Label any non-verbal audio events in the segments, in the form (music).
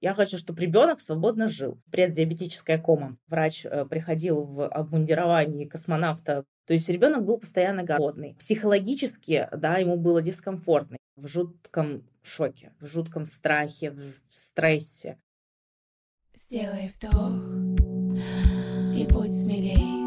Я хочу, чтобы ребенок свободно жил. Преддиабетическая кома. Врач э, приходил в обмундировании космонавта. То есть ребенок был постоянно голодный. Психологически, да, ему было дискомфортно. В жутком шоке, в жутком страхе, в, стрессе. Сделай вдох и будь смелей.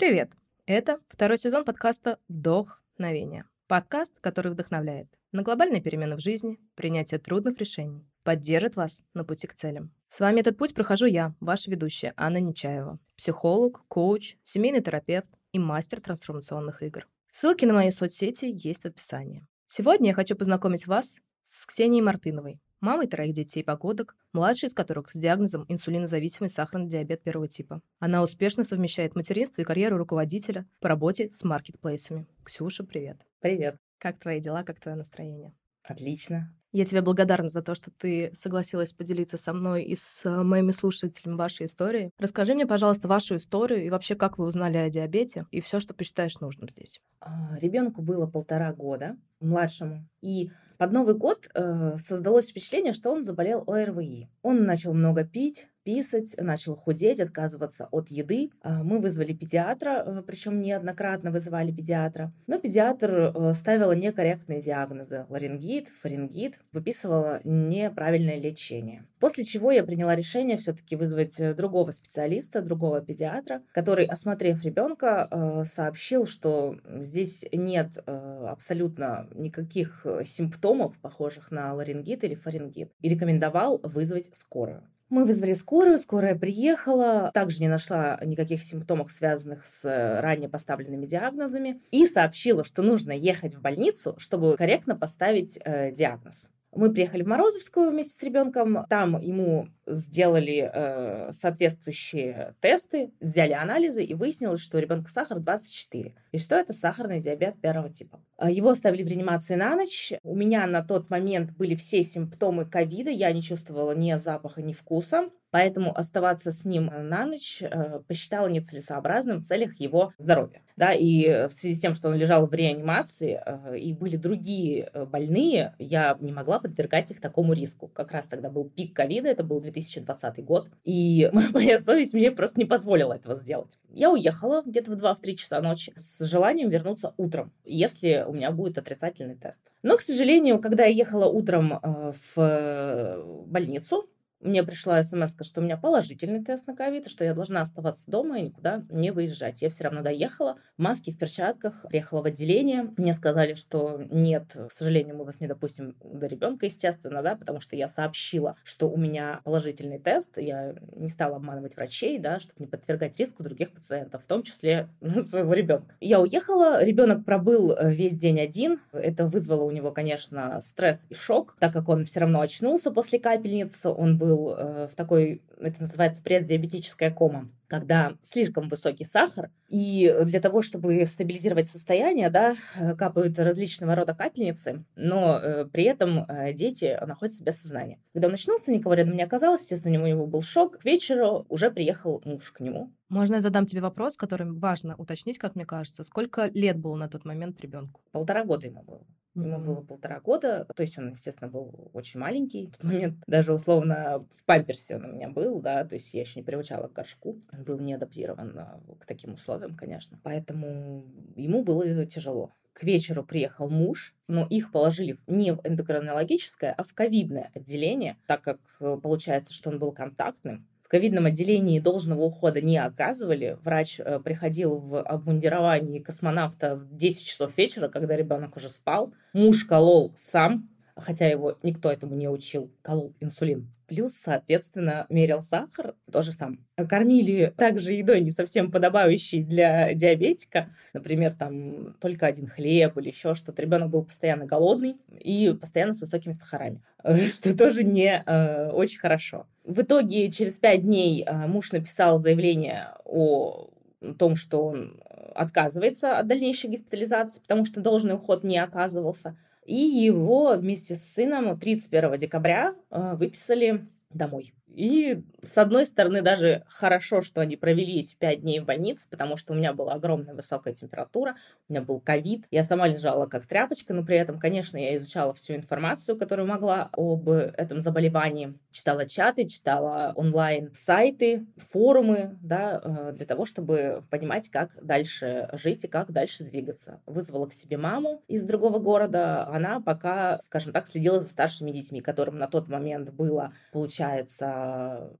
Привет! Это второй сезон подкаста «Вдохновение». Подкаст, который вдохновляет на глобальные перемены в жизни, принятие трудных решений, поддержит вас на пути к целям. С вами этот путь прохожу я, ваша ведущая Анна Нечаева, психолог, коуч, семейный терапевт и мастер трансформационных игр. Ссылки на мои соцсети есть в описании. Сегодня я хочу познакомить вас с Ксенией Мартыновой, мамой троих детей погодок, младшей из которых с диагнозом инсулинозависимый сахарный диабет первого типа. Она успешно совмещает материнство и карьеру руководителя по работе с маркетплейсами. Ксюша, привет. Привет. Как твои дела, как твое настроение? Отлично. Я тебе благодарна за то, что ты согласилась поделиться со мной и с э, моими слушателями вашей историей. Расскажи мне, пожалуйста, вашу историю и вообще, как вы узнали о диабете и все, что посчитаешь нужным здесь. А, Ребенку было полтора года, младшему, и под Новый год э, создалось впечатление, что он заболел ОРВИ. Он начал много пить, писать, начал худеть, отказываться от еды. А, Мы вызвали педиатра, э, причем неоднократно вызывали педиатра. Но педиатр э, ставила некорректные диагнозы. Ларингит, фарингит, выписывала неправильное лечение. После чего я приняла решение все-таки вызвать э, другого специалиста, другого педиатра, который, осмотрев ребенка, э, сообщил, что здесь нет э, абсолютно никаких симптомов, похожих на ларингит или фарингит, и рекомендовал вызвать скорую. Мы вызвали скорую, скорая приехала, также не нашла никаких симптомов, связанных с э, ранее поставленными диагнозами, и сообщила, что нужно ехать в больницу, чтобы корректно поставить э, диагноз. Мы приехали в Морозовскую вместе с ребенком. Там ему сделали э, соответствующие тесты, взяли анализы и выяснилось, что у ребенка сахар 24. И что это сахарный диабет первого типа. А Его оставили в реанимации на ночь. У меня на тот момент были все симптомы ковида. Я не чувствовала ни запаха, ни вкуса. Поэтому оставаться с ним на ночь э, посчитала нецелесообразным в целях его здоровья. Да, и в связи с тем, что он лежал в реанимации э, и были другие э, больные, я не могла подвергать их такому риску. Как раз тогда был пик ковида, это был 2020 год, и (laughs) моя совесть мне просто не позволила этого сделать. Я уехала где-то в 2-3 часа ночи с желанием вернуться утром, если у меня будет отрицательный тест. Но, к сожалению, когда я ехала утром э, в больницу, мне пришла смс, что у меня положительный тест на ковид, что я должна оставаться дома и никуда не выезжать. Я все равно доехала в маске, в перчатках, приехала в отделение. Мне сказали, что нет, к сожалению, мы вас не допустим до ребенка, естественно, да, потому что я сообщила, что у меня положительный тест. Я не стала обманывать врачей, да, чтобы не подвергать риску других пациентов, в том числе (laughs) своего ребенка. Я уехала, ребенок пробыл э, весь день один. Это вызвало у него, конечно, стресс и шок, так как он все равно очнулся после капельницы, он был был э, в такой, это называется преддиабетическая кома, когда слишком высокий сахар, и для того, чтобы стабилизировать состояние, да, капают различного рода капельницы, но э, при этом э, дети находятся без сознания. Когда он очнулся, никого рядом не оказалось, естественно, у него был шок. К вечеру уже приехал муж к нему. Можно я задам тебе вопрос, который важно уточнить, как мне кажется. Сколько лет было на тот момент ребенку? Полтора года ему было. Ему было полтора года, то есть он, естественно, был очень маленький. В тот момент (laughs) даже условно в памперсе он у меня был, да, то есть я еще не привычала к горшку. Он был не адаптирован а, к таким условиям, конечно. Поэтому ему было тяжело. К вечеру приехал муж, но их положили не в эндокринологическое, а в ковидное отделение, так как э, получается, что он был контактным ковидном отделении должного ухода не оказывали. Врач э, приходил в обмундировании космонавта в 10 часов вечера, когда ребенок уже спал. Муж колол сам, хотя его никто этому не учил, колол инсулин. Плюс, соответственно, мерил сахар, тоже сам. Кормили также едой не совсем подобающей для диабетика. Например, там только один хлеб или еще что-то. Ребенок был постоянно голодный и постоянно с высокими сахарами, (laughs) что тоже не э, очень хорошо. В итоге через пять дней э, муж написал заявление о том, что он отказывается от дальнейшей госпитализации, потому что должный уход не оказывался. И его вместе с сыном 31 декабря э, выписали домой. И, с одной стороны, даже хорошо, что они провели эти пять дней в больнице, потому что у меня была огромная высокая температура, у меня был ковид. Я сама лежала как тряпочка, но при этом, конечно, я изучала всю информацию, которую могла об этом заболевании. Читала чаты, читала онлайн-сайты, форумы, да, э, для того, чтобы понимать, как дальше жить и как дальше двигаться. Вызвала к себе маму из другого города. Она пока, скажем так, следила за старшими детьми, которым на тот момент было, получается,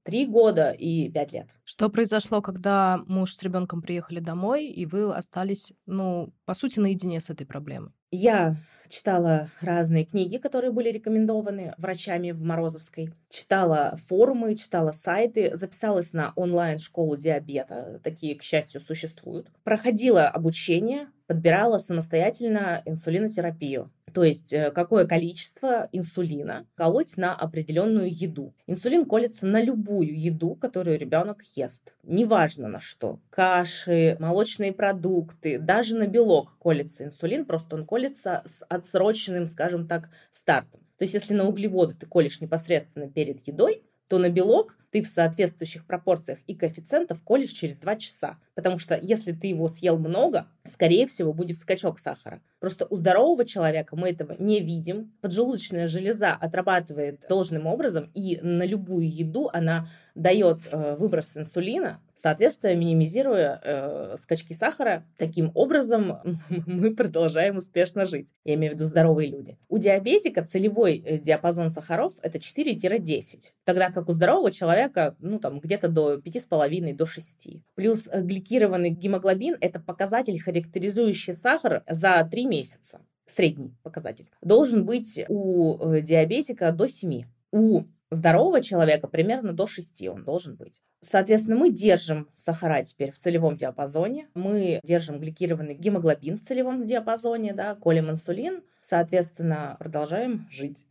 три года и пять лет. Что произошло, когда муж с ребенком приехали домой, и вы остались, ну, по сути, наедине с этой проблемой? Я читала разные книги, которые были рекомендованы врачами в Морозовской, читала форумы, читала сайты, записалась на онлайн-школу диабета, такие, к счастью, существуют, проходила обучение, подбирала самостоятельно инсулинотерапию. То есть э, какое количество инсулина колоть на определенную еду. Инсулин колется на любую еду, которую ребенок ест. Неважно на что. Каши, молочные продукты, даже на белок колется инсулин, просто он колется с отсроченным, скажем так, стартом. То есть если на углеводы ты колешь непосредственно перед едой, то на белок ты в соответствующих пропорциях и коэффициентов колешь через 2 часа. Потому что если ты его съел много, скорее всего, будет скачок сахара. Просто у здорового человека мы этого не видим. Поджелудочная железа отрабатывает должным образом, и на любую еду она дает э, выброс инсулина, соответственно, минимизируя э, скачки сахара. Таким образом, (laughs) мы продолжаем успешно жить. Я имею в виду здоровые люди. У диабетика целевой э, диапазон сахаров это 4-10, тогда как у здорового человека ну, там, где-то до 5,5 до 6. Плюс э, гликированный гемоглобин – это показатель, характеризующий сахар за 3 месяца. Средний показатель. Должен быть у э, диабетика до 7. У здорового человека примерно до 6 он должен быть. Соответственно, мы держим сахара теперь в целевом диапазоне, мы держим гликированный гемоглобин в целевом диапазоне, да, колем инсулин, соответственно, продолжаем жить.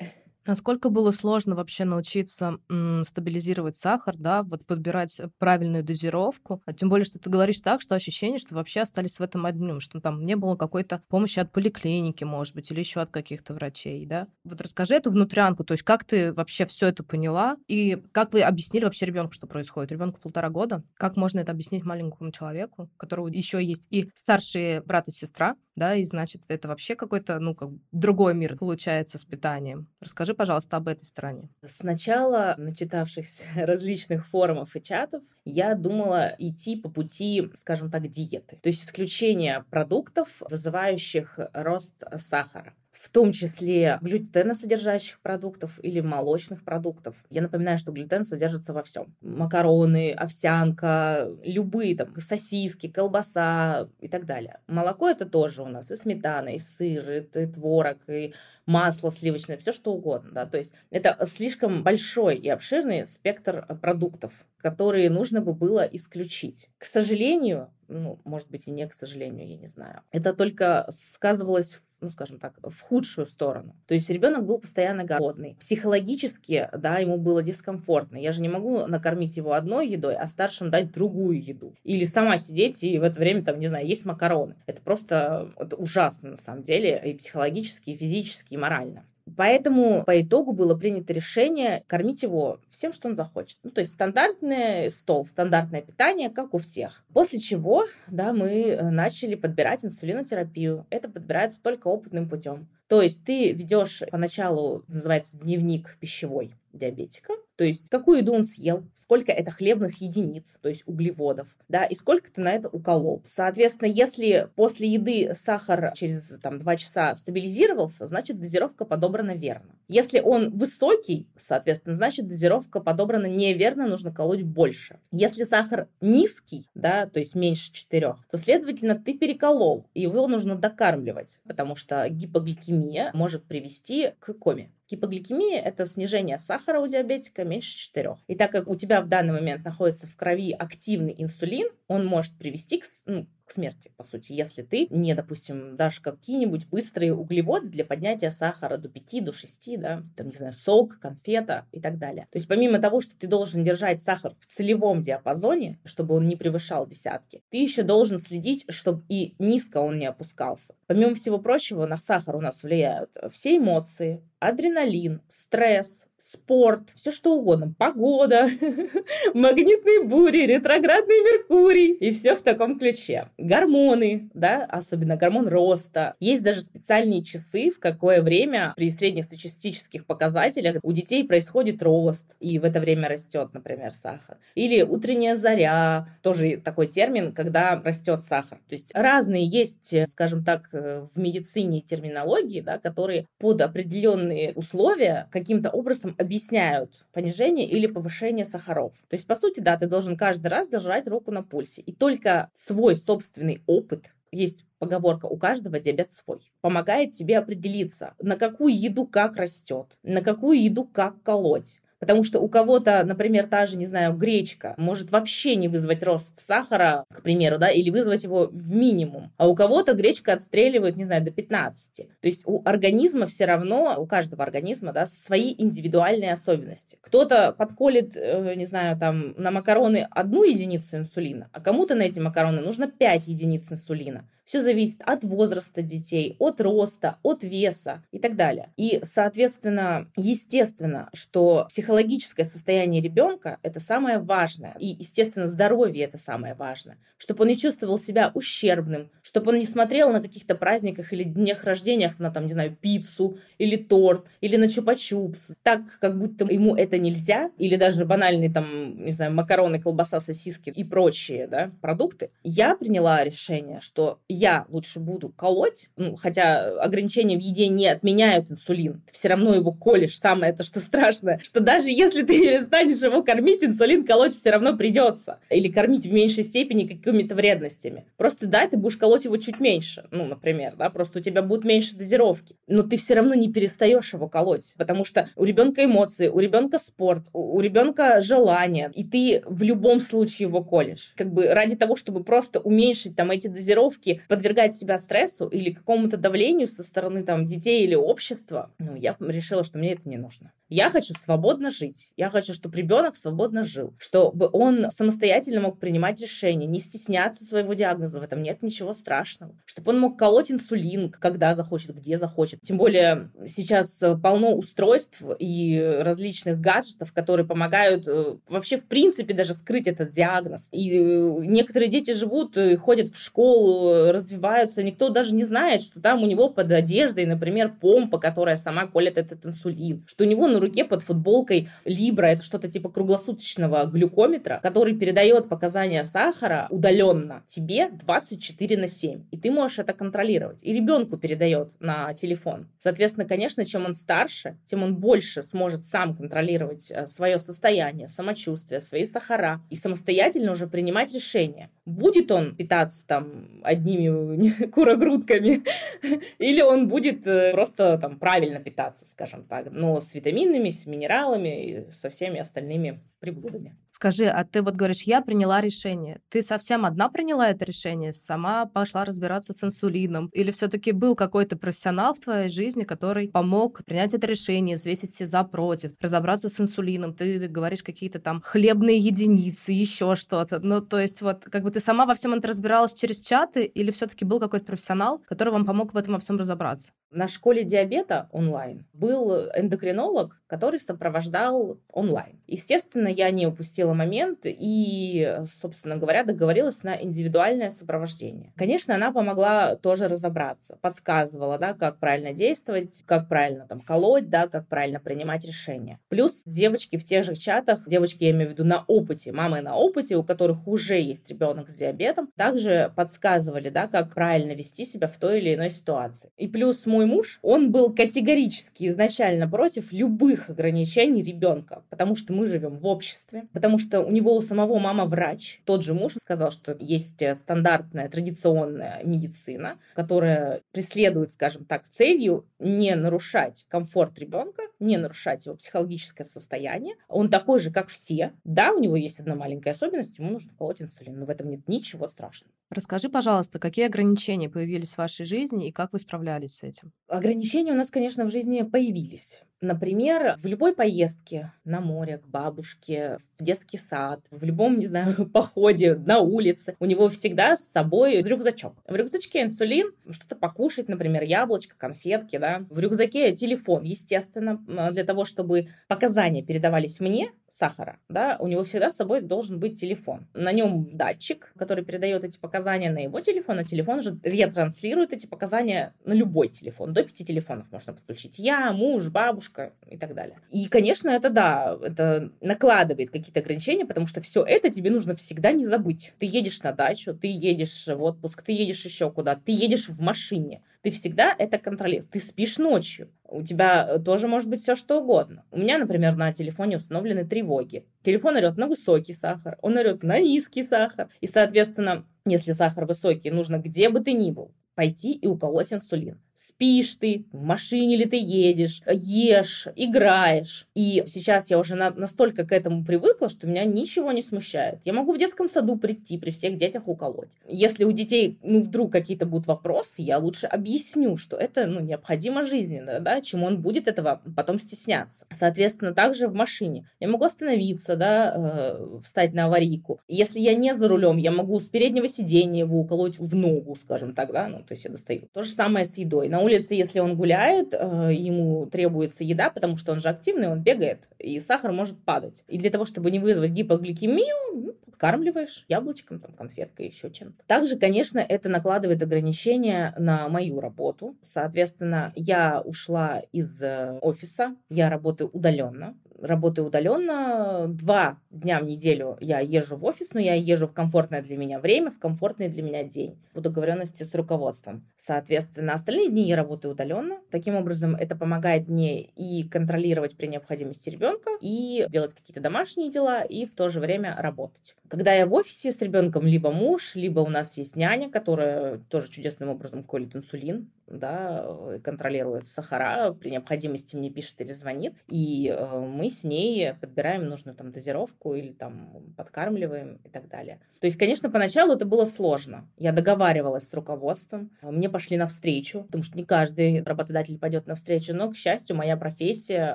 Насколько было сложно вообще научиться м, стабилизировать сахар, да, вот подбирать правильную дозировку? А тем более, что ты говоришь так, что ощущение, что вообще остались в этом одним, что там не было какой-то помощи от поликлиники, может быть, или еще от каких-то врачей, да? Вот расскажи эту внутрянку, то есть как ты вообще все это поняла и как вы объяснили вообще ребенку, что происходит? Ребенку полтора года. Как можно это объяснить маленькому человеку, у которого еще есть и старшие брат и сестра, да, и значит, это вообще какой-то, ну, как другой мир получается с питанием. Расскажи, пожалуйста, об этой стороне. Сначала, начитавшись (laughs) различных форумов и чатов, я думала идти по пути, скажем так, диеты. То есть исключение продуктов, вызывающих рост сахара в том числе глютеносодержащих продуктов или молочных продуктов. Я напоминаю, что глютен содержится во всем. Макароны, овсянка, любые там сосиски, колбаса и так далее. Молоко это тоже у нас и сметана, и сыр, и, и творог, и масло сливочное, все что угодно. Да? То есть это слишком большой и обширный спектр продуктов, которые нужно бы было исключить. К сожалению, ну, может быть, и не к сожалению, я не знаю. Это только сказывалось ну, скажем так, в худшую сторону. То есть ребенок был постоянно голодный. Психологически, да, ему было дискомфортно. Я же не могу накормить его одной едой, а старшим дать другую еду. Или сама сидеть и в это время, там, не знаю, есть макароны. Это просто это ужасно, на самом деле, и психологически, и физически, и морально. Поэтому по итогу было принято решение кормить его всем, что он захочет. Ну, то есть стандартный стол, стандартное питание, как у всех. После чего, да, мы э, начали подбирать инсулинотерапию. Это подбирается только опытным путем. То есть ты ведешь поначалу, называется дневник пищевой диабетика, то есть какую еду он съел, сколько это хлебных единиц, то есть углеводов, да, и сколько ты на это уколол. Соответственно, если после еды сахар через там, 2 часа стабилизировался, значит дозировка подобрана верно. Если он высокий, соответственно, значит дозировка подобрана неверно, нужно колоть больше. Если сахар низкий, да, то есть меньше 4, то, следовательно, ты переколол, и его нужно докармливать, потому что гипогликемия может привести к коме. Гипогликемия – это снижение сахара у диабетика меньше 4. И так как у тебя в данный момент находится в крови активный инсулин, он может привести к, ну, к смерти, по сути, если ты не, допустим, дашь какие-нибудь быстрые углеводы для поднятия сахара до 5, до 6, да, там, не знаю, сок, конфета и так далее. То есть помимо того, что ты должен держать сахар в целевом диапазоне, чтобы он не превышал десятки, ты еще должен следить, чтобы и низко он не опускался. Помимо всего прочего, на сахар у нас влияют все эмоции, адреналин, стресс, спорт, все что угодно, погода, (laughs) магнитные бури, ретроградный Меркурий и все в таком ключе. Гормоны, да, особенно гормон роста. Есть даже специальные часы, в какое время при среднестатистических показателях у детей происходит рост, и в это время растет, например, сахар. Или утренняя заря, тоже такой термин, когда растет сахар. То есть разные есть, скажем так, э, в медицине терминологии, да, которые под определенные условия каким-то образом объясняют понижение или повышение сахаров. То есть, по сути, да, ты должен каждый раз держать руку на пульсе. И только свой собственный опыт есть поговорка, у каждого диабет свой. Помогает тебе определиться, на какую еду как растет, на какую еду как колоть. Потому что у кого-то, например, та же, не знаю, гречка может вообще не вызвать рост сахара, к примеру, да, или вызвать его в минимум. А у кого-то гречка отстреливает, не знаю, до 15. То есть у организма все равно, у каждого организма, да, свои индивидуальные особенности. Кто-то подколет, э, не знаю, там, на макароны одну единицу инсулина, а кому-то на эти макароны нужно 5 единиц инсулина. Все зависит от возраста детей, от роста, от веса и так далее. И, соответственно, естественно, что психологическое состояние ребенка – это самое важное. И, естественно, здоровье – это самое важное. Чтобы он не чувствовал себя ущербным, чтобы он не смотрел на каких-то праздниках или днях рождениях на, там, не знаю, пиццу или торт, или на чупа-чупс, так, как будто ему это нельзя, или даже банальные, там, не знаю, макароны, колбаса, сосиски и прочие, да, продукты. Я приняла решение, что я лучше буду колоть, ну, хотя ограничения в еде не отменяют инсулин, ты все равно его колешь. Самое это что страшное, что даже если ты (laughs) перестанешь его кормить, инсулин колоть все равно придется. Или кормить в меньшей степени какими-то вредностями. Просто да, ты будешь колоть его чуть меньше, ну, например, да, просто у тебя будет меньше дозировки. Но ты все равно не перестаешь его колоть, потому что у ребенка эмоции, у ребенка спорт, у, у ребенка желание, и ты в любом случае его колешь. Как бы ради того, чтобы просто уменьшить там эти дозировки, подвергать себя стрессу или какому-то давлению со стороны там детей или общества, ну, я решила, что мне это не нужно. Я хочу свободно жить. Я хочу, чтобы ребенок свободно жил, чтобы он самостоятельно мог принимать решения, не стесняться своего диагноза. В этом нет ничего страшного. Чтобы он мог колоть инсулин, когда захочет, где захочет. Тем более сейчас полно устройств и различных гаджетов, которые помогают э, вообще в принципе даже скрыть этот диагноз. И э, некоторые дети живут, ходят в школу, развиваются, никто даже не знает, что там у него под одеждой, например, помпа, которая сама колет этот инсулин, что у него руке под футболкой Libra, это что-то типа круглосуточного глюкометра, который передает показания сахара удаленно тебе 24 на 7. И ты можешь это контролировать. И ребенку передает на телефон. Соответственно, конечно, чем он старше, тем он больше сможет сам контролировать э, свое состояние, самочувствие, свои сахара и самостоятельно уже принимать решения. Будет он питаться там одними (laughs) курогрудками (laughs) или он будет э, просто там правильно питаться, скажем так, но с витаминами, с минералами и со всеми остальными приблудами. Скажи, а ты вот говоришь, я приняла решение. Ты совсем одна приняла это решение? Сама пошла разбираться с инсулином? Или все-таки был какой-то профессионал в твоей жизни, который помог принять это решение, взвесить все за против, разобраться с инсулином? Ты говоришь какие-то там хлебные единицы, еще что-то. Ну, то есть вот как бы ты сама во всем это разбиралась через чаты или все-таки был какой-то профессионал, который вам помог в этом во всем разобраться? На школе диабета онлайн был эндокринолог, который сопровождал онлайн. Естественно, я не упустила момент и, собственно говоря, договорилась на индивидуальное сопровождение. Конечно, она помогла тоже разобраться, подсказывала, да, как правильно действовать, как правильно там колоть, да, как правильно принимать решения. Плюс девочки в тех же чатах, девочки, я имею в виду на опыте, мамы на опыте, у которых уже есть ребенок с диабетом, также подсказывали, да, как правильно вести себя в той или иной ситуации. И плюс мой муж, он был категорически изначально против любых ограничений ребенка, потому что мы живем в обществе, потому что у него у самого мама врач. Тот же муж сказал, что есть э, стандартная традиционная медицина, которая преследует, скажем так, целью не нарушать комфорт ребенка, не нарушать его психологическое состояние. Он такой же, как все. Да, у него есть одна маленькая особенность, ему нужно колоть инсулин, но в этом нет ничего страшного. Расскажи, пожалуйста, какие ограничения появились в вашей жизни и как вы справлялись с этим? Ограничения у нас, конечно, в жизни появились. Например, в любой поездке на море, к бабушке, в детский сад, в любом, не знаю, (laughs) походе на улице, у него всегда с собой рюкзачок. В рюкзачке инсулин, что-то покушать, например, яблочко, конфетки, да. В рюкзаке телефон, естественно, для того, чтобы показания передавались мне, сахара, да, у него всегда с собой должен быть телефон. На нем датчик, который передает эти показания на его телефон, а телефон же ретранслирует эти показания на любой телефон. До пяти телефонов можно подключить. Я, муж, бабушка, и так далее. И, конечно, это да, это накладывает какие-то ограничения, потому что все это тебе нужно всегда не забыть. Ты едешь на дачу, ты едешь в отпуск, ты едешь еще куда, ты едешь в машине. Ты всегда это контролируешь. Ты спишь ночью. У тебя э, тоже может быть все что угодно. У меня, например, на телефоне установлены тревоги. Телефон орет на высокий сахар, он орет на низкий сахар. И, соответственно, если сахар высокий, нужно где бы ты ни был пойти и уколоть инсулин спишь ты, в машине ли ты едешь, ешь, играешь. И сейчас я уже на, настолько к этому привыкла, что меня ничего не смущает. Я могу в детском саду прийти, при всех детях уколоть. Если у детей, ну, вдруг какие-то будут вопросы, я лучше объясню, что это, ну, необходимо жизненно, да, чем он будет этого потом стесняться. Соответственно, также в машине. Я могу остановиться, да, э, встать на аварийку. Если я не за рулем, я могу с переднего сиденья его уколоть в ногу, скажем так, да, ну, то есть я достаю. То же самое с едой. На улице, если он гуляет, э, ему требуется еда, потому что он же активный, он бегает, и сахар может падать. И для того, чтобы не вызвать гипогликемию, ну, подкармливаешь яблочком, там, конфеткой, еще чем-то. Также, конечно, это накладывает ограничения на мою работу. Соответственно, я ушла из э, офиса, я работаю удаленно работаю удаленно. Два дня в неделю я езжу в офис, но я езжу в комфортное для меня время, в комфортный для меня день. По договоренности с руководством. Соответственно, остальные дни я работаю удаленно. Таким образом, это помогает мне и контролировать при необходимости ребенка, и делать какие-то домашние дела, и в то же время работать. Когда я в офисе с ребенком, либо муж, либо у нас есть няня, которая тоже чудесным образом колет инсулин, да, контролирует сахара, при необходимости мне пишет или звонит, и э, мы с ней подбираем нужную там дозировку или там подкармливаем и так далее. То есть, конечно, поначалу это было сложно. Я договаривалась с руководством, мне пошли навстречу, потому что не каждый работодатель пойдет навстречу, но, к счастью, моя профессия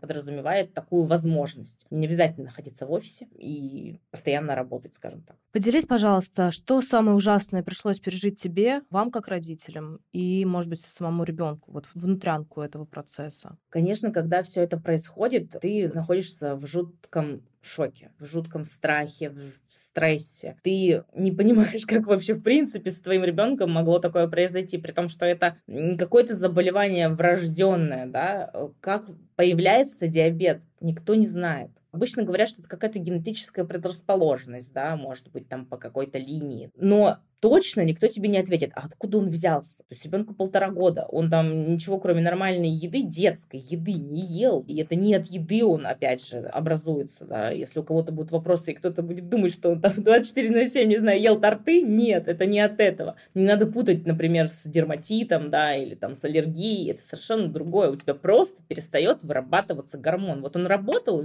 подразумевает такую возможность. Не обязательно находиться в офисе и постоянно работать, скажем так. Поделись, пожалуйста, что самое ужасное пришлось пережить тебе, вам как родителям, и, может быть, самому ребенку, вот внутрянку этого процесса? Конечно, когда все это происходит, ты находишься в жутком шоке, в жутком страхе, в стрессе. Ты не понимаешь, (laughs) как вообще в принципе с твоим ребенком могло такое произойти, при том, что это какое-то заболевание врожденное, да, как появляется диабет, никто не знает. Обычно говорят, что это какая-то генетическая предрасположенность, да, может быть, там по какой-то линии. Но точно никто тебе не ответит, а откуда он взялся. То есть ребенку полтора года, он там ничего кроме нормальной еды, детской еды не ел. И это не от еды он, опять же, образуется. Да? Если у кого-то будут вопросы, и кто-то будет думать, что он там (laughs) 24 на 7, не знаю, ел торты, нет, это не от этого. Не надо путать, например, с дерматитом, да, или там с аллергией, это совершенно другое. У тебя просто перестает вырабатываться гормон. Вот он работал и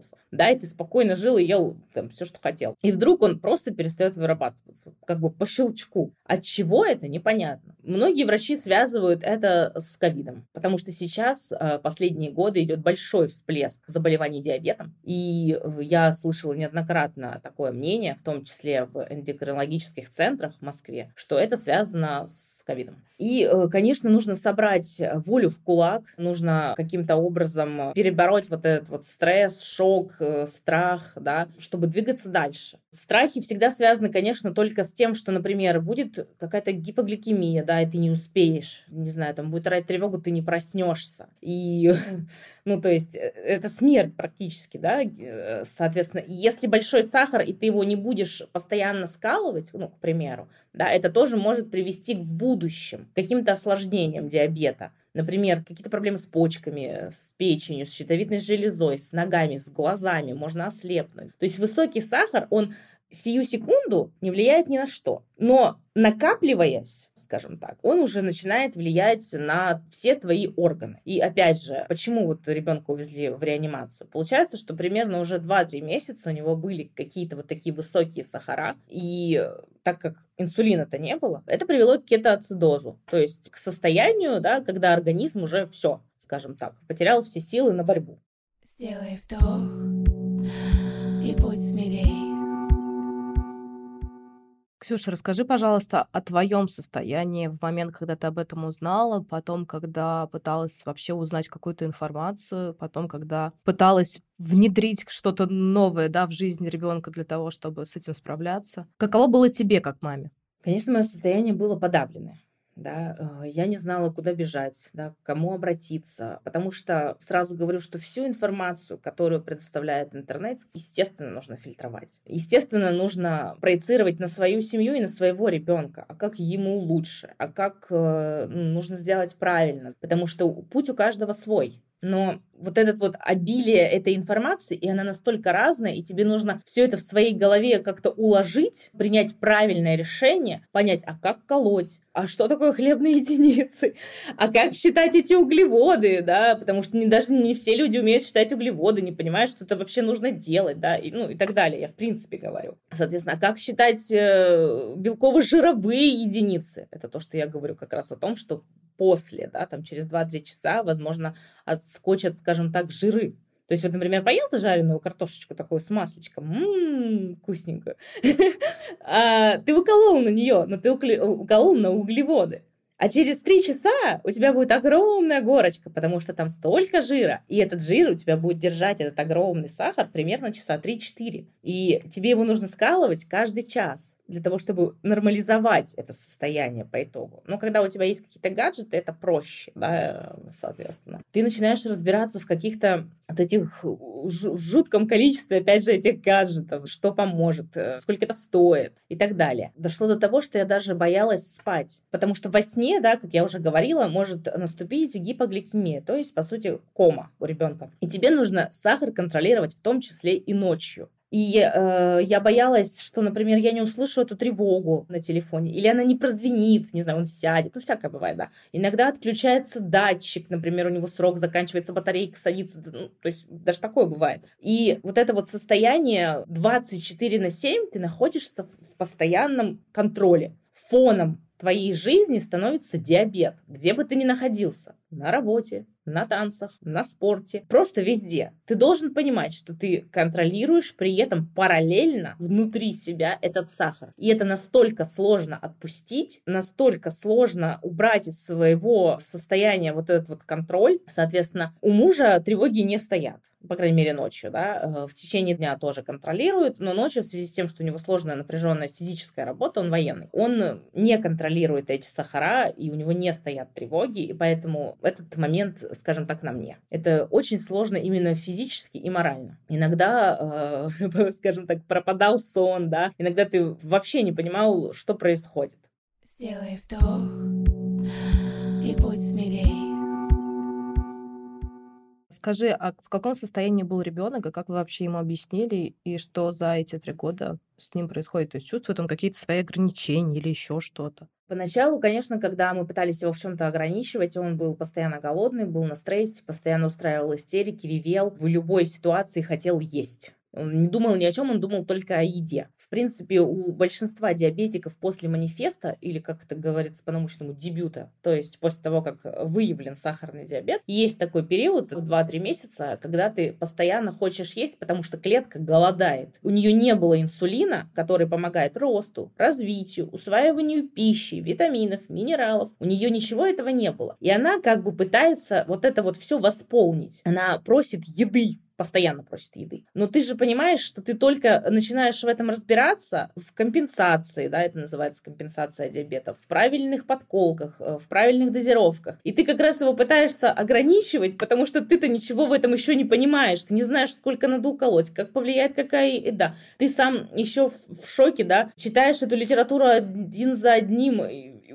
вырабатывался, да, и ты спокойно жил и ел там все, что хотел. И вдруг он просто перестает вырабатываться. Как бы по щелчку. От чего это, непонятно. Многие врачи связывают это с ковидом, потому что сейчас, э, последние годы, идет большой всплеск заболеваний диабетом. И я слышала неоднократно такое мнение, в том числе в эндокринологических центрах в Москве, что это связано с ковидом. И, э, конечно, нужно собрать волю в кулак, нужно каким-то образом перебороть вот этот вот стресс, шок, э, страх, да, чтобы двигаться дальше. Страхи всегда связаны, конечно, только с тем, что, например, будет какая-то гипогликемия, да, и ты не успеешь, не знаю, там будет орать тревогу, ты не проснешься. И, (laughs) ну, то есть, э, это смерть практически, да, э, соответственно. Если большой сахар, и ты его не будешь постоянно скалывать, ну, к примеру, да, это тоже может привести в будущем к каким-то осложнениям диабета. Например, какие-то проблемы с почками, с печенью, с щитовидной железой, с ногами, с глазами, можно ослепнуть. То есть высокий сахар, он сию секунду не влияет ни на что. Но накапливаясь, скажем так, он уже начинает влиять на все твои органы. И опять же, почему вот ребенка увезли в реанимацию? Получается, что примерно уже 2-3 месяца у него были какие-то вот такие высокие сахара, и так как инсулина-то не было, это привело к кетоацидозу, то есть к состоянию, да, когда организм уже все, скажем так, потерял все силы на борьбу. Сделай вдох и будь смелей. Ксюша, расскажи, пожалуйста, о твоем состоянии в момент, когда ты об этом узнала, потом, когда пыталась вообще узнать какую-то информацию, потом, когда пыталась внедрить что-то новое да, в жизнь ребенка для того, чтобы с этим справляться. Каково было тебе, как маме? Конечно, мое состояние было подавленное да, э, я не знала, куда бежать, да, к кому обратиться, потому что сразу говорю, что всю информацию, которую предоставляет интернет, естественно, нужно фильтровать. Естественно, нужно проецировать на свою семью и на своего ребенка, а как ему лучше, а как э, нужно сделать правильно, потому что путь у каждого свой но вот этот вот обилие этой информации, и она настолько разная, и тебе нужно все это в своей голове как-то уложить, принять правильное решение, понять, а как колоть, а что такое хлебные (laughs) единицы, а как считать эти углеводы, да, потому что не, даже не все люди умеют считать углеводы, не понимают, что это вообще нужно делать, да, и, ну и так далее, я в принципе говорю. Соответственно, а как считать э, белково-жировые единицы, это то, что я говорю как раз о том, что после, да, там через 2-3 часа, возможно, отскочат, скажем так, жиры. То есть вот, например, поел ты жареную картошечку такую с масличком, ммм, вкусненькую, (laughs) а, ты уколол на нее, но ты уколол на углеводы. А через три часа у тебя будет огромная горочка, потому что там столько жира. И этот жир у тебя будет держать этот огромный сахар примерно часа 3-4. И тебе его нужно скалывать каждый час для того, чтобы нормализовать это состояние по итогу. Но когда у тебя есть какие-то гаджеты, это проще, да, соответственно. Ты начинаешь разбираться в каких-то вот этих жутком количестве, опять же, этих гаджетов, что поможет, э, сколько это стоит и так далее. Дошло до того, что я даже боялась спать, потому что во сне, да, как я уже говорила, может наступить гипогликемия, то есть, по сути, кома у ребенка. И тебе нужно сахар контролировать в том числе и ночью. И э, я боялась, что, например, я не услышу эту тревогу на телефоне, или она не прозвенит, не знаю, он сядет, ну, всякое бывает, да. Иногда отключается датчик, например, у него срок заканчивается, батарейка садится, ну, то есть даже такое бывает. И вот это вот состояние 24 на 7 ты находишься в постоянном контроле. Фоном твоей жизни становится диабет, где бы ты ни находился, на работе, на танцах, на спорте, просто везде. Ты должен понимать, что ты контролируешь при этом параллельно внутри себя этот сахар. И это настолько сложно отпустить, настолько сложно убрать из своего состояния вот этот вот контроль. Соответственно, у мужа тревоги не стоят, по крайней мере ночью, да, э, в течение дня тоже контролирует, но ночью в связи с тем, что у него сложная напряженная физическая работа, он военный, он не контролирует эти сахара, и у него не стоят тревоги, и поэтому этот момент скажем так, на мне. Это очень сложно именно физически и морально. Иногда, э, (laughs) скажем так, пропадал сон, да, иногда ты вообще не понимал, что происходит. Сделай вдох и будь смелей. Скажи, а в каком состоянии был ребенок, и как вы вообще ему объяснили, и что за эти три года с ним происходит? То есть чувствует он какие-то свои ограничения или еще что-то? Поначалу, конечно, когда мы пытались его в чем-то ограничивать, он был постоянно голодный, был на стрессе, постоянно устраивал истерики, ревел, в любой ситуации хотел есть. Он не думал ни о чем, он думал только о еде. В принципе, у большинства диабетиков после манифеста, или как это говорится по-научному, дебюта, то есть после того, как выявлен сахарный диабет, есть такой период, 2-3 месяца, когда ты постоянно хочешь есть, потому что клетка голодает. У нее не было инсулина, который помогает росту, развитию, усваиванию пищи, витаминов, минералов. У нее ничего этого не было. И она как бы пытается вот это вот все восполнить. Она просит еды, постоянно просит еды. Но ты же понимаешь, что ты только начинаешь в этом разбираться в компенсации, да, это называется компенсация диабета, в правильных подколках, э, в правильных дозировках. И ты как раз его пытаешься ограничивать, потому что ты-то ничего в этом еще не понимаешь, ты не знаешь, сколько надо уколоть, как повлияет какая еда. Ты сам еще в шоке, да, читаешь эту литературу один за одним,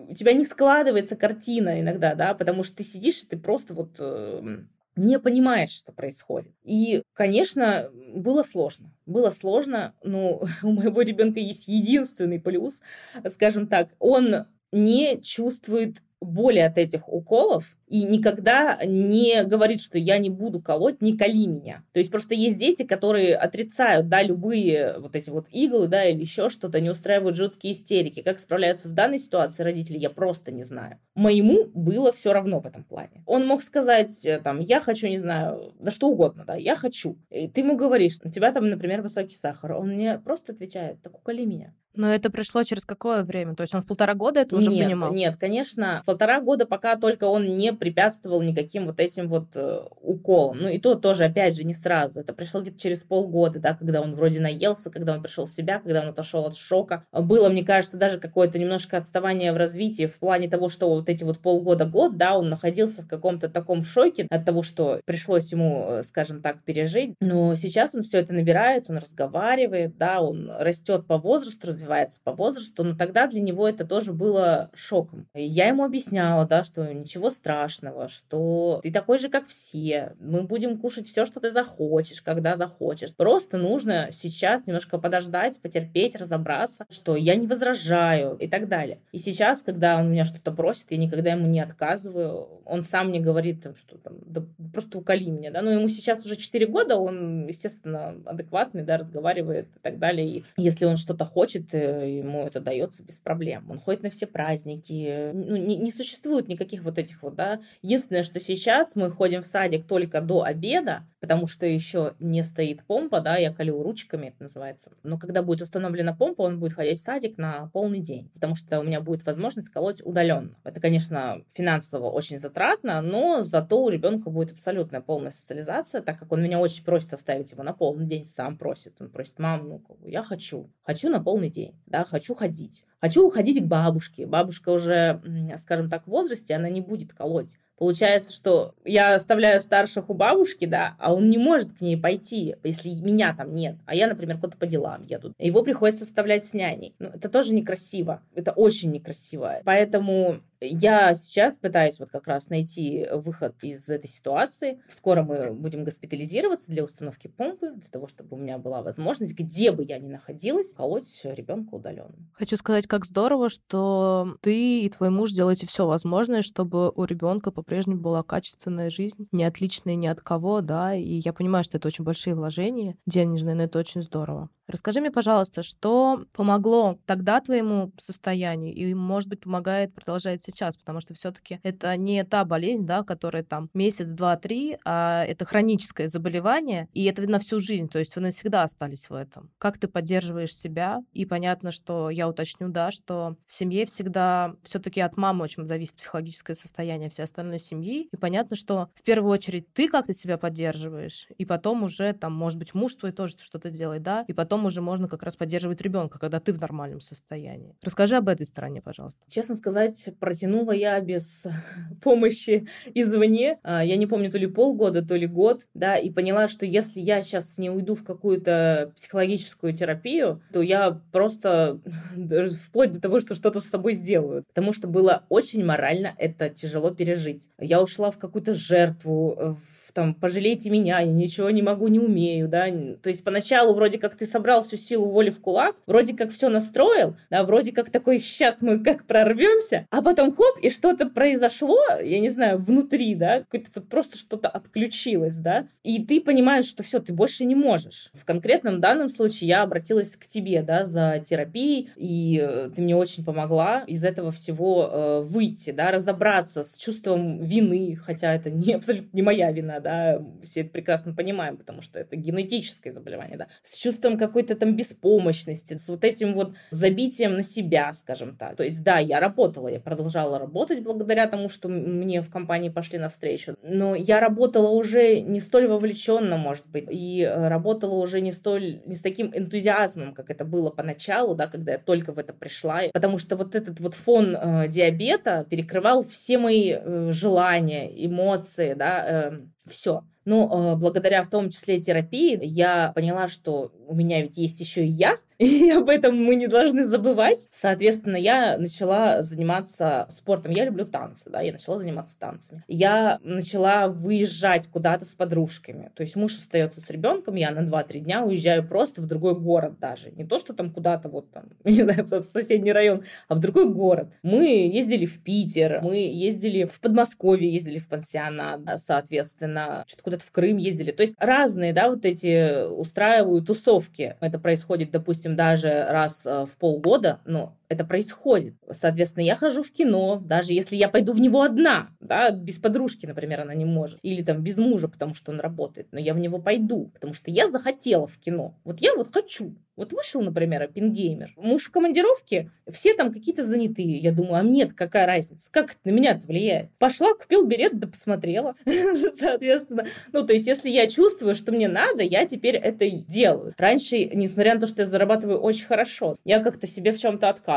у тебя не складывается картина иногда, да, потому что ты сидишь, и ты просто вот э, не понимаешь, что происходит. И, конечно, было сложно. Было сложно, но (laughs) у моего ребенка есть единственный плюс, скажем так, он не чувствует боли от этих уколов, и никогда не говорит, что я не буду колоть, не коли меня. То есть просто есть дети, которые отрицают, да, любые вот эти вот иглы, да, или еще что-то, не устраивают жуткие истерики. Как справляются в данной ситуации родители, я просто не знаю. Моему было все равно в этом плане. Он мог сказать, э, там, я хочу, не знаю, да что угодно, да, я хочу. И ты ему говоришь, у тебя там, например, высокий сахар. Он мне просто отвечает, так уколи меня. Но это пришло через какое время? То есть он в полтора года это уже нет, понимал? Нет, конечно, полтора года, пока только он не препятствовал никаким вот этим вот э, уколам. Ну и то тоже, опять же, не сразу. Это пришло где-то через полгода, да, когда он вроде наелся, когда он пришел в себя, когда он отошел от шока. Было, мне кажется, даже какое-то немножко отставание в развитии в плане того, что вот эти вот полгода-год, да, он находился в каком-то таком шоке от того, что пришлось ему, э, скажем так, пережить. Но сейчас он все это набирает, он разговаривает, да, он растет по возрасту, развивается по возрасту, но тогда для него это тоже было шоком. Я ему объясняла, да, что ничего страшного, страшного, что ты такой же, как все. Мы будем кушать все, что ты захочешь, когда захочешь. Просто нужно сейчас немножко подождать, потерпеть, разобраться, что я не возражаю и так далее. И сейчас, когда он меня что-то просит, я никогда ему не отказываю. Он сам мне говорит, что там, да просто уколи меня, да. Но ему сейчас уже 4 года, он, естественно, адекватный, да, разговаривает и так далее. И если он что-то хочет, э, ему это дается без проблем. Он ходит на все праздники. Ну, не, не существует никаких вот этих вот, да, Единственное, что сейчас мы ходим в садик только до обеда, потому что еще не стоит помпа, да, я колю ручками, это называется. Но когда будет установлена помпа, он будет ходить в садик на полный день, потому что у меня будет возможность колоть удаленно. Это, конечно, финансово очень затратно, но зато у ребенка будет абсолютная полная социализация, так как он меня очень просит оставить его на полный день, сам просит. Он просит, мам, ну, я хочу, хочу на полный день, да, хочу ходить. Хочу уходить к бабушке. Бабушка уже, скажем так, в возрасте, она не будет колоть. Получается, что я оставляю старших у бабушки, да, а он не может к ней пойти, если меня там нет. А я, например, куда-то по делам еду. Его приходится оставлять с няней. Ну, это тоже некрасиво. Это очень некрасиво. Поэтому я сейчас пытаюсь вот как раз найти выход из этой ситуации. Скоро мы будем госпитализироваться для установки помпы, для того, чтобы у меня была возможность, где бы я ни находилась, колоть ребенка удаленно. Хочу сказать, как здорово, что ты и твой муж делаете все возможное, чтобы у ребенка по-прежнему была качественная жизнь, не отличная ни от кого, да, и я понимаю, что это очень большие вложения денежные, но это очень здорово. Расскажи мне, пожалуйста, что помогло тогда твоему состоянию и, может быть, помогает продолжать сейчас, потому что все-таки это не та болезнь, да, которая там месяц, два, три, а это хроническое заболевание, и это на всю жизнь, то есть вы навсегда остались в этом. Как ты поддерживаешь себя? И понятно, что я уточню, да, что в семье всегда все-таки от мамы очень зависит психологическое состояние всей остальной семьи, и понятно, что в первую очередь ты как-то себя поддерживаешь, и потом уже там, может быть, муж твой тоже что-то делает, да, и потом потом уже можно как раз поддерживать ребенка, когда ты в нормальном состоянии. Расскажи об этой стороне, пожалуйста. Честно сказать, протянула я без (laughs) помощи извне. А, я не помню, то ли полгода, то ли год, да, и поняла, что если я сейчас не уйду в какую-то психологическую терапию, то я просто (laughs) вплоть до того, что что-то с собой сделаю. Потому что было очень морально это тяжело пережить. Я ушла в какую-то жертву, в, там, пожалейте меня, я ничего не могу, не умею, да. То есть поначалу вроде как ты собрал собрал всю силу воли в кулак, вроде как все настроил, да, вроде как такой, сейчас мы как прорвемся, а потом хоп, и что-то произошло, я не знаю, внутри, да, вот просто что-то отключилось, да, и ты понимаешь, что все, ты больше не можешь. В конкретном данном случае я обратилась к тебе, да, за терапией, и э, ты мне очень помогла из этого всего э, выйти, да, разобраться с чувством вины, хотя это не абсолютно не моя вина, да, все это прекрасно понимаем, потому что это генетическое заболевание, да, с чувством как какой-то там беспомощности, с вот этим вот забитием на себя, скажем так. То есть, да, я работала, я продолжала работать благодаря тому, что мне в компании пошли навстречу, но я работала уже не столь вовлеченно, может быть, и э, работала уже не столь, не с таким энтузиазмом, как это было поначалу, да, когда я только в это пришла, потому что вот этот вот фон э, диабета перекрывал все мои э, желания, эмоции, да, э, все. Ну, э, благодаря в том числе терапии я поняла, что у меня ведь есть еще и я, (laughs) И об этом мы не должны забывать. Соответственно, я начала заниматься спортом. Я люблю танцы, да, я начала заниматься танцами. Я начала выезжать куда-то с подружками. То есть муж остается с ребенком, я на 2-3 дня уезжаю просто в другой город даже. Не то, что там куда-то вот там, (laughs) не знаю, в соседний район, а в другой город. Мы ездили в Питер, мы ездили в Подмосковье, ездили в пансионат, соответственно, что-то куда-то в Крым ездили. То есть разные, да, вот эти устраивают тусовки. Это происходит, допустим, даже раз э, в полгода, но это происходит. Соответственно, я хожу в кино, даже если я пойду в него одна, да, без подружки, например, она не может, или там без мужа, потому что он работает, но я в него пойду, потому что я захотела в кино. Вот я вот хочу. Вот вышел, например, Оппенгеймер. Муж в командировке, все там какие-то занятые. Я думаю, а мне какая разница? Как это на меня это влияет? Пошла, купил билет, да посмотрела. (laughs) Соответственно. Ну, то есть, если я чувствую, что мне надо, я теперь это делаю. Раньше, несмотря на то, что я зарабатываю очень хорошо, я как-то себе в чем-то отказывала.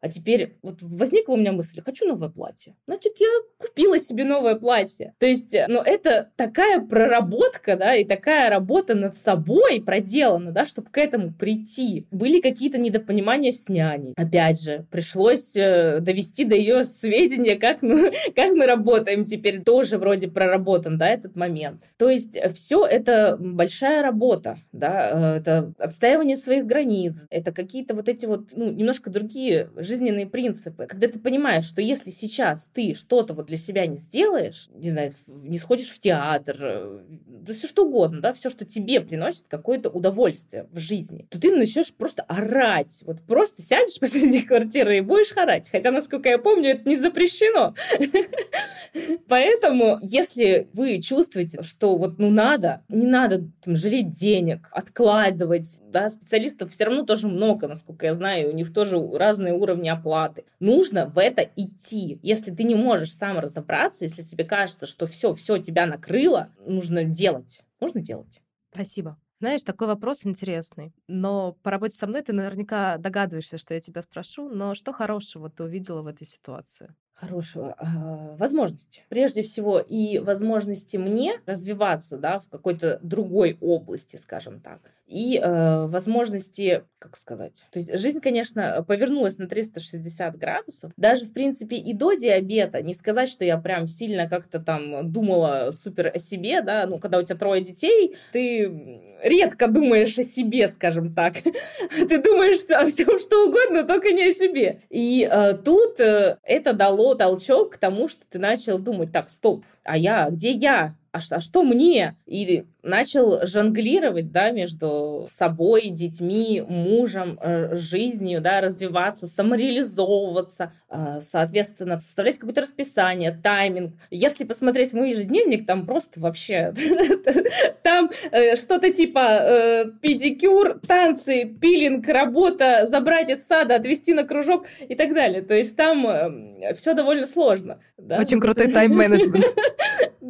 А теперь вот возникла у меня мысль, хочу новое платье. Значит, я купила себе новое платье. То есть, ну, это такая проработка, да, и такая работа над собой проделана, да, чтобы к этому прийти. Были какие-то недопонимания с няней. Опять же, пришлось э, довести до ее сведения, как мы, (laughs) как мы работаем теперь. Тоже вроде проработан, да, этот момент. То есть все это большая работа, да, э, это отстаивание своих границ, это какие-то вот эти вот, ну, немножко другие жизненные принципы. Когда ты понимаешь, что если сейчас ты что-то вот для себя не сделаешь, не знаю, не сходишь в театр, э, да все что угодно, да, все, что тебе приносит какое-то удовольствие в жизни, то ты начнешь просто орать. Вот просто сядешь (laughs) посреди квартиры и будешь орать. Хотя, насколько я помню, это не запрещено. (laughs) Поэтому, если вы чувствуете, что вот ну надо, не надо там, жалеть денег, откладывать, да, специалистов все равно тоже много, насколько я знаю, у них тоже разные уровни оплаты. Нужно в это идти. Если ты не можешь сам разобраться, если тебе кажется, что все, все тебя накрыло, нужно делать. Нужно делать. Спасибо. Знаешь, такой вопрос интересный. Но по работе со мной ты наверняка догадываешься, что я тебя спрошу. Но что хорошего ты увидела в этой ситуации? Хорошего э, возможности. Прежде всего и возможности мне развиваться, да, в какой-то другой области, скажем так, и э, возможности, как сказать, то есть жизнь, конечно, повернулась на 360 градусов. Даже в принципе и до диабета не сказать, что я прям сильно как-то там думала супер о себе, да, ну когда у тебя трое детей, ты редко думаешь о себе, скажем так. (laughs) Ты думаешь о всем что угодно, только не о себе. И э, тут э, это дало дало толчок к тому, что ты начал думать, так, стоп, а я, где я? А что, а что мне? И начал жонглировать, да, между собой, детьми, мужем, э, жизнью, да, развиваться, самореализовываться, э, соответственно, составлять какое-то расписание, тайминг. Если посмотреть мой ежедневник, там просто вообще, (laughs) там э, что-то типа педикюр, танцы, пилинг, работа, забрать из сада, отвезти на кружок и так далее. То есть там все довольно сложно. Очень крутой тайм-менеджмент. (laughs)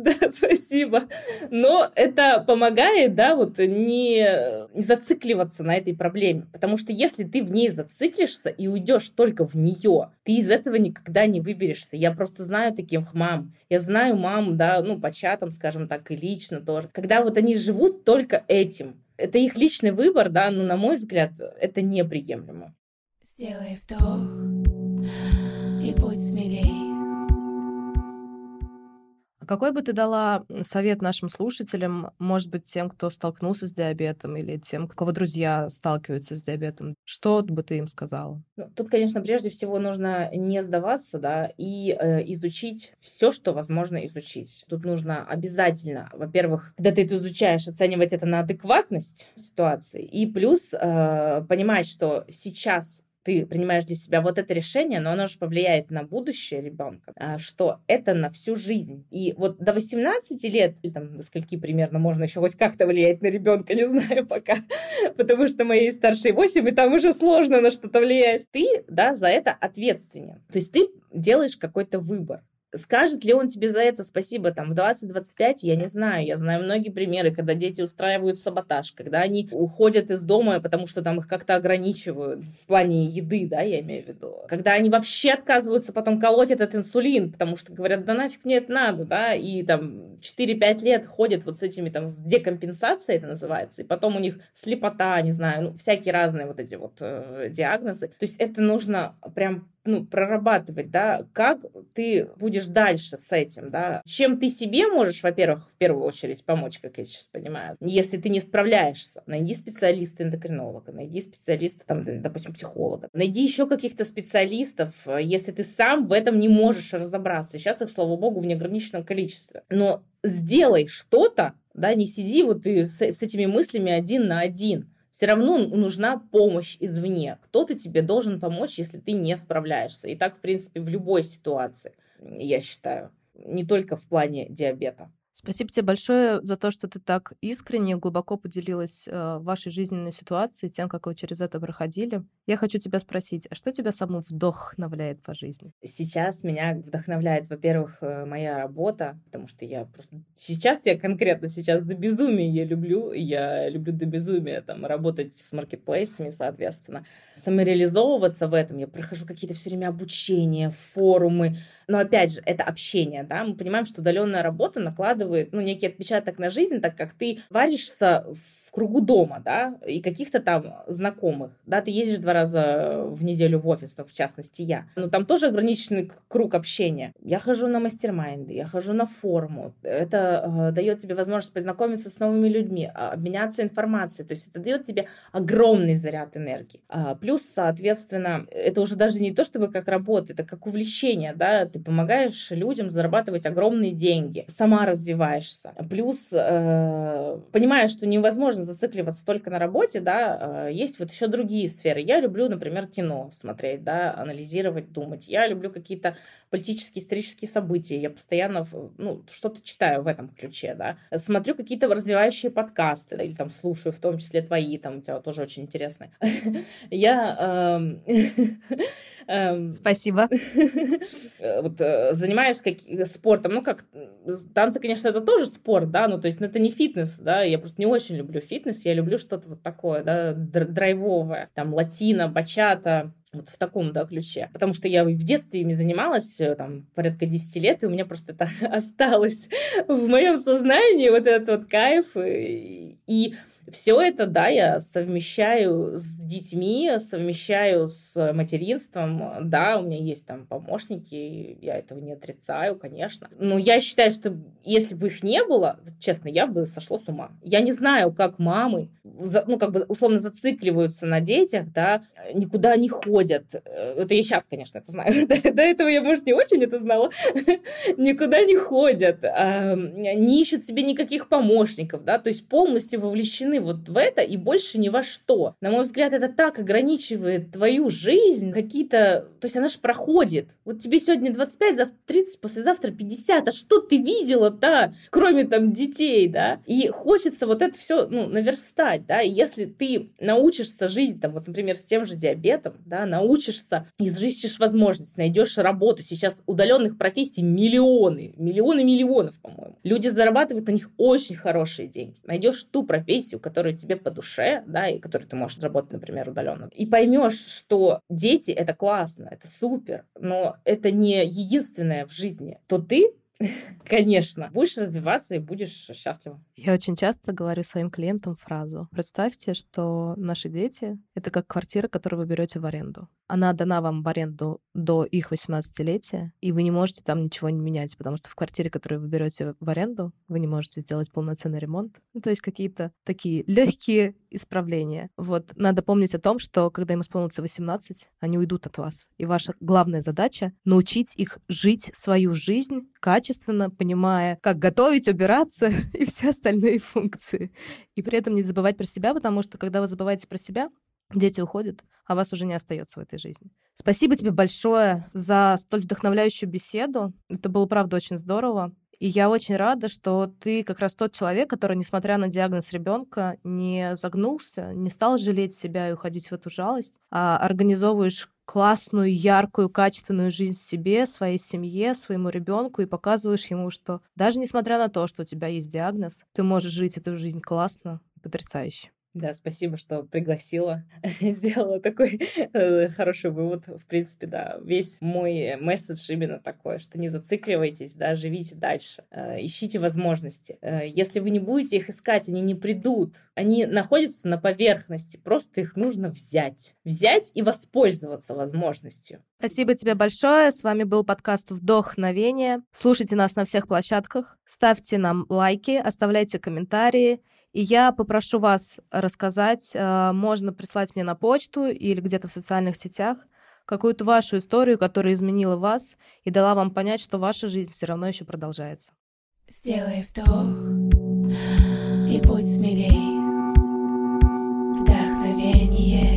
Да, (laughs) спасибо. Но это помогает, да, вот не, не зацикливаться на этой проблеме. Потому что если ты в ней зациклишься и уйдешь только в нее, ты из этого никогда не выберешься. Я просто знаю таких мам. Я знаю мам, да, ну, по чатам, скажем так, и лично тоже. Когда вот они живут только этим. Это их личный выбор, да, но, на мой взгляд, это неприемлемо. Сделай вдох и будь смелей. А какой бы ты дала совет нашим слушателям, может быть, тем, кто столкнулся с диабетом, или тем, кого друзья сталкиваются с диабетом? Что бы ты им сказала? Ну, тут, конечно, прежде всего нужно не сдаваться, да, и э, изучить все, что возможно изучить. Тут нужно обязательно, во-первых, когда ты это изучаешь, оценивать это на адекватность ситуации, и плюс э, понимать, что сейчас ты принимаешь для себя вот это решение, но оно же повлияет на будущее ребенка, а, что это на всю жизнь. И вот до 18 лет, или там скольки примерно можно еще хоть как-то влиять на ребенка, не (laughs) знаю пока, потому что моей старшей 8, и там уже сложно на что-то влиять. Ты, да, за это ответственен. То есть ты делаешь какой-то выбор Скажет ли он тебе за это спасибо там в 20-25, я не знаю. Я знаю многие примеры, когда дети устраивают саботаж, когда они уходят из дома, потому что там их как-то ограничивают в плане еды, да, я имею в виду. Когда они вообще отказываются потом колоть этот инсулин, потому что говорят, да нафиг мне это надо, да, и там 4-5 лет ходят вот с этими там, с декомпенсацией это называется, и потом у них слепота, не знаю, ну, всякие разные вот эти вот э, диагнозы. То есть это нужно прям ну, прорабатывать, да, как ты будешь дальше с этим, да, чем ты себе можешь, во-первых, в первую очередь помочь, как я сейчас понимаю, если ты не справляешься, найди специалиста эндокринолога, найди специалиста, там, допустим, психолога, найди еще каких-то специалистов, если ты сам в этом не можешь разобраться. Сейчас их, слава богу, в неограниченном количестве. Но сделай что-то, да, не сиди вот и с, с этими мыслями один на один все равно нужна помощь извне. Кто-то тебе должен помочь, если ты не справляешься. И так, в принципе, в любой ситуации, я считаю. Не только в плане диабета. Спасибо тебе большое за то, что ты так искренне, глубоко поделилась э, вашей жизненной ситуацией, тем, как вы через это проходили. Я хочу тебя спросить, а что тебя саму вдохновляет по жизни? Сейчас меня вдохновляет, во-первых, э, моя работа, потому что я просто... Сейчас я конкретно сейчас до безумия я люблю, я люблю до безумия там работать с маркетплейсами, соответственно, самореализовываться в этом. Я прохожу какие-то все время обучения, форумы, но опять же, это общение, да, мы понимаем, что удаленная работа накладывает, ну, некий отпечаток на жизнь, так как ты варишься в кругу дома, да, и каких-то там знакомых, да, ты ездишь два раза в неделю в офис, ну, в частности, я, но там тоже ограниченный круг общения. Я хожу на мастер-майнды, я хожу на форуму, это э, дает тебе возможность познакомиться с новыми людьми, а, обменяться информацией, то есть это дает тебе огромный заряд энергии. А, плюс, соответственно, это уже даже не то, чтобы как работа, это как увлечение, да, ты помогаешь людям зарабатывать огромные деньги, сама развиваешься. Плюс э, понимаешь, что невозможно зацикливаться только на работе, да, э, есть вот еще другие сферы. Я люблю, например, кино смотреть, да, анализировать, думать. Я люблю какие-то политические, исторические события. Я постоянно, ну, что-то читаю в этом ключе, да. Смотрю какие-то развивающие подкасты, или там слушаю, в том числе твои, там у тебя тоже очень интересные. (laughs) Я... Эм, (laughs) эм, Спасибо. (laughs) Э, вот э, занимаюсь спортом, ну как, танцы, конечно, это тоже спорт, да, ну то есть, ну это не фитнес, да, я просто не очень люблю фитнес, я люблю что-то вот такое, да, драйвовое, там, латина, бачата, вот в таком, да, ключе. Потому что я в детстве ими занималась, э, там, порядка 10 лет, и у меня просто это (laughs) осталось в моем сознании, вот этот вот кайф. И, и все это, да, я совмещаю с детьми, совмещаю с материнством. Да, у меня есть там помощники, я этого не отрицаю, конечно. Но я считаю, что если бы их не было, честно, я бы сошла с ума. Я не знаю, как мамы, ну, как бы условно зацикливаются на детях, да, никуда не ходят. Это я сейчас, конечно, это знаю. (laughs) До этого я, может, не очень это знала. (laughs) Никуда не ходят, не ищут себе никаких помощников, да, то есть полностью вовлечены вовлечены вот в это и больше ни во что. На мой взгляд, это так ограничивает твою жизнь, какие-то... То есть она же проходит. Вот тебе сегодня 25, завтра 30, послезавтра 50. А что ты видела-то, кроме там детей, да? И хочется вот это все, ну, наверстать, да? И если ты научишься жить, там, вот, например, с тем же диабетом, да, научишься, изыщешь возможность, найдешь работу. Сейчас удаленных профессий миллионы, миллионы миллионов, по-моему. Люди зарабатывают на них очень хорошие деньги. Найдешь ту профессию, которые тебе по душе, да, и которые ты можешь работать, например, удаленно. И поймешь, что дети это классно, это супер, но это не единственное в жизни, то ты (laughs) Конечно. Будешь развиваться и будешь счастливым. Я очень часто говорю своим клиентам фразу. Представьте, что наши дети — это как квартира, которую вы берете в аренду. Она дана вам в аренду до их 18-летия, и вы не можете там ничего не менять, потому что в квартире, которую вы берете в аренду, вы не можете сделать полноценный ремонт. Ну, то есть какие-то такие легкие исправления. Вот надо помнить о том, что когда им исполнится 18, они уйдут от вас. И ваша главная задача — научить их жить свою жизнь качественно, понимая, как готовить, убираться (laughs) и все остальные функции. И при этом не забывать про себя, потому что когда вы забываете про себя, дети уходят, а вас уже не остается в этой жизни. Спасибо тебе большое за столь вдохновляющую беседу. Это было, правда, очень здорово. И я очень рада, что ты как раз тот человек, который, несмотря на диагноз ребенка, не загнулся, не стал жалеть себя и уходить в эту жалость, а организовываешь классную, яркую, качественную жизнь себе, своей семье, своему ребенку и показываешь ему, что даже несмотря на то, что у тебя есть диагноз, ты можешь жить эту жизнь классно, потрясающе. Да, спасибо, что пригласила. (laughs) Сделала такой э, хороший вывод. В принципе, да, весь мой месседж именно такой, что не зацикливайтесь, да, живите дальше. Э, ищите возможности. Э, если вы не будете их искать, они не придут. Они находятся на поверхности, просто их нужно взять. Взять и воспользоваться возможностью. Спасибо тебе большое. С вами был подкаст «Вдохновение». Слушайте нас на всех площадках, ставьте нам лайки, оставляйте комментарии. И я попрошу вас рассказать, э, можно прислать мне на почту или где-то в социальных сетях какую-то вашу историю, которая изменила вас и дала вам понять, что ваша жизнь все равно еще продолжается. Сделай вдох и будь смелей. Вдохновение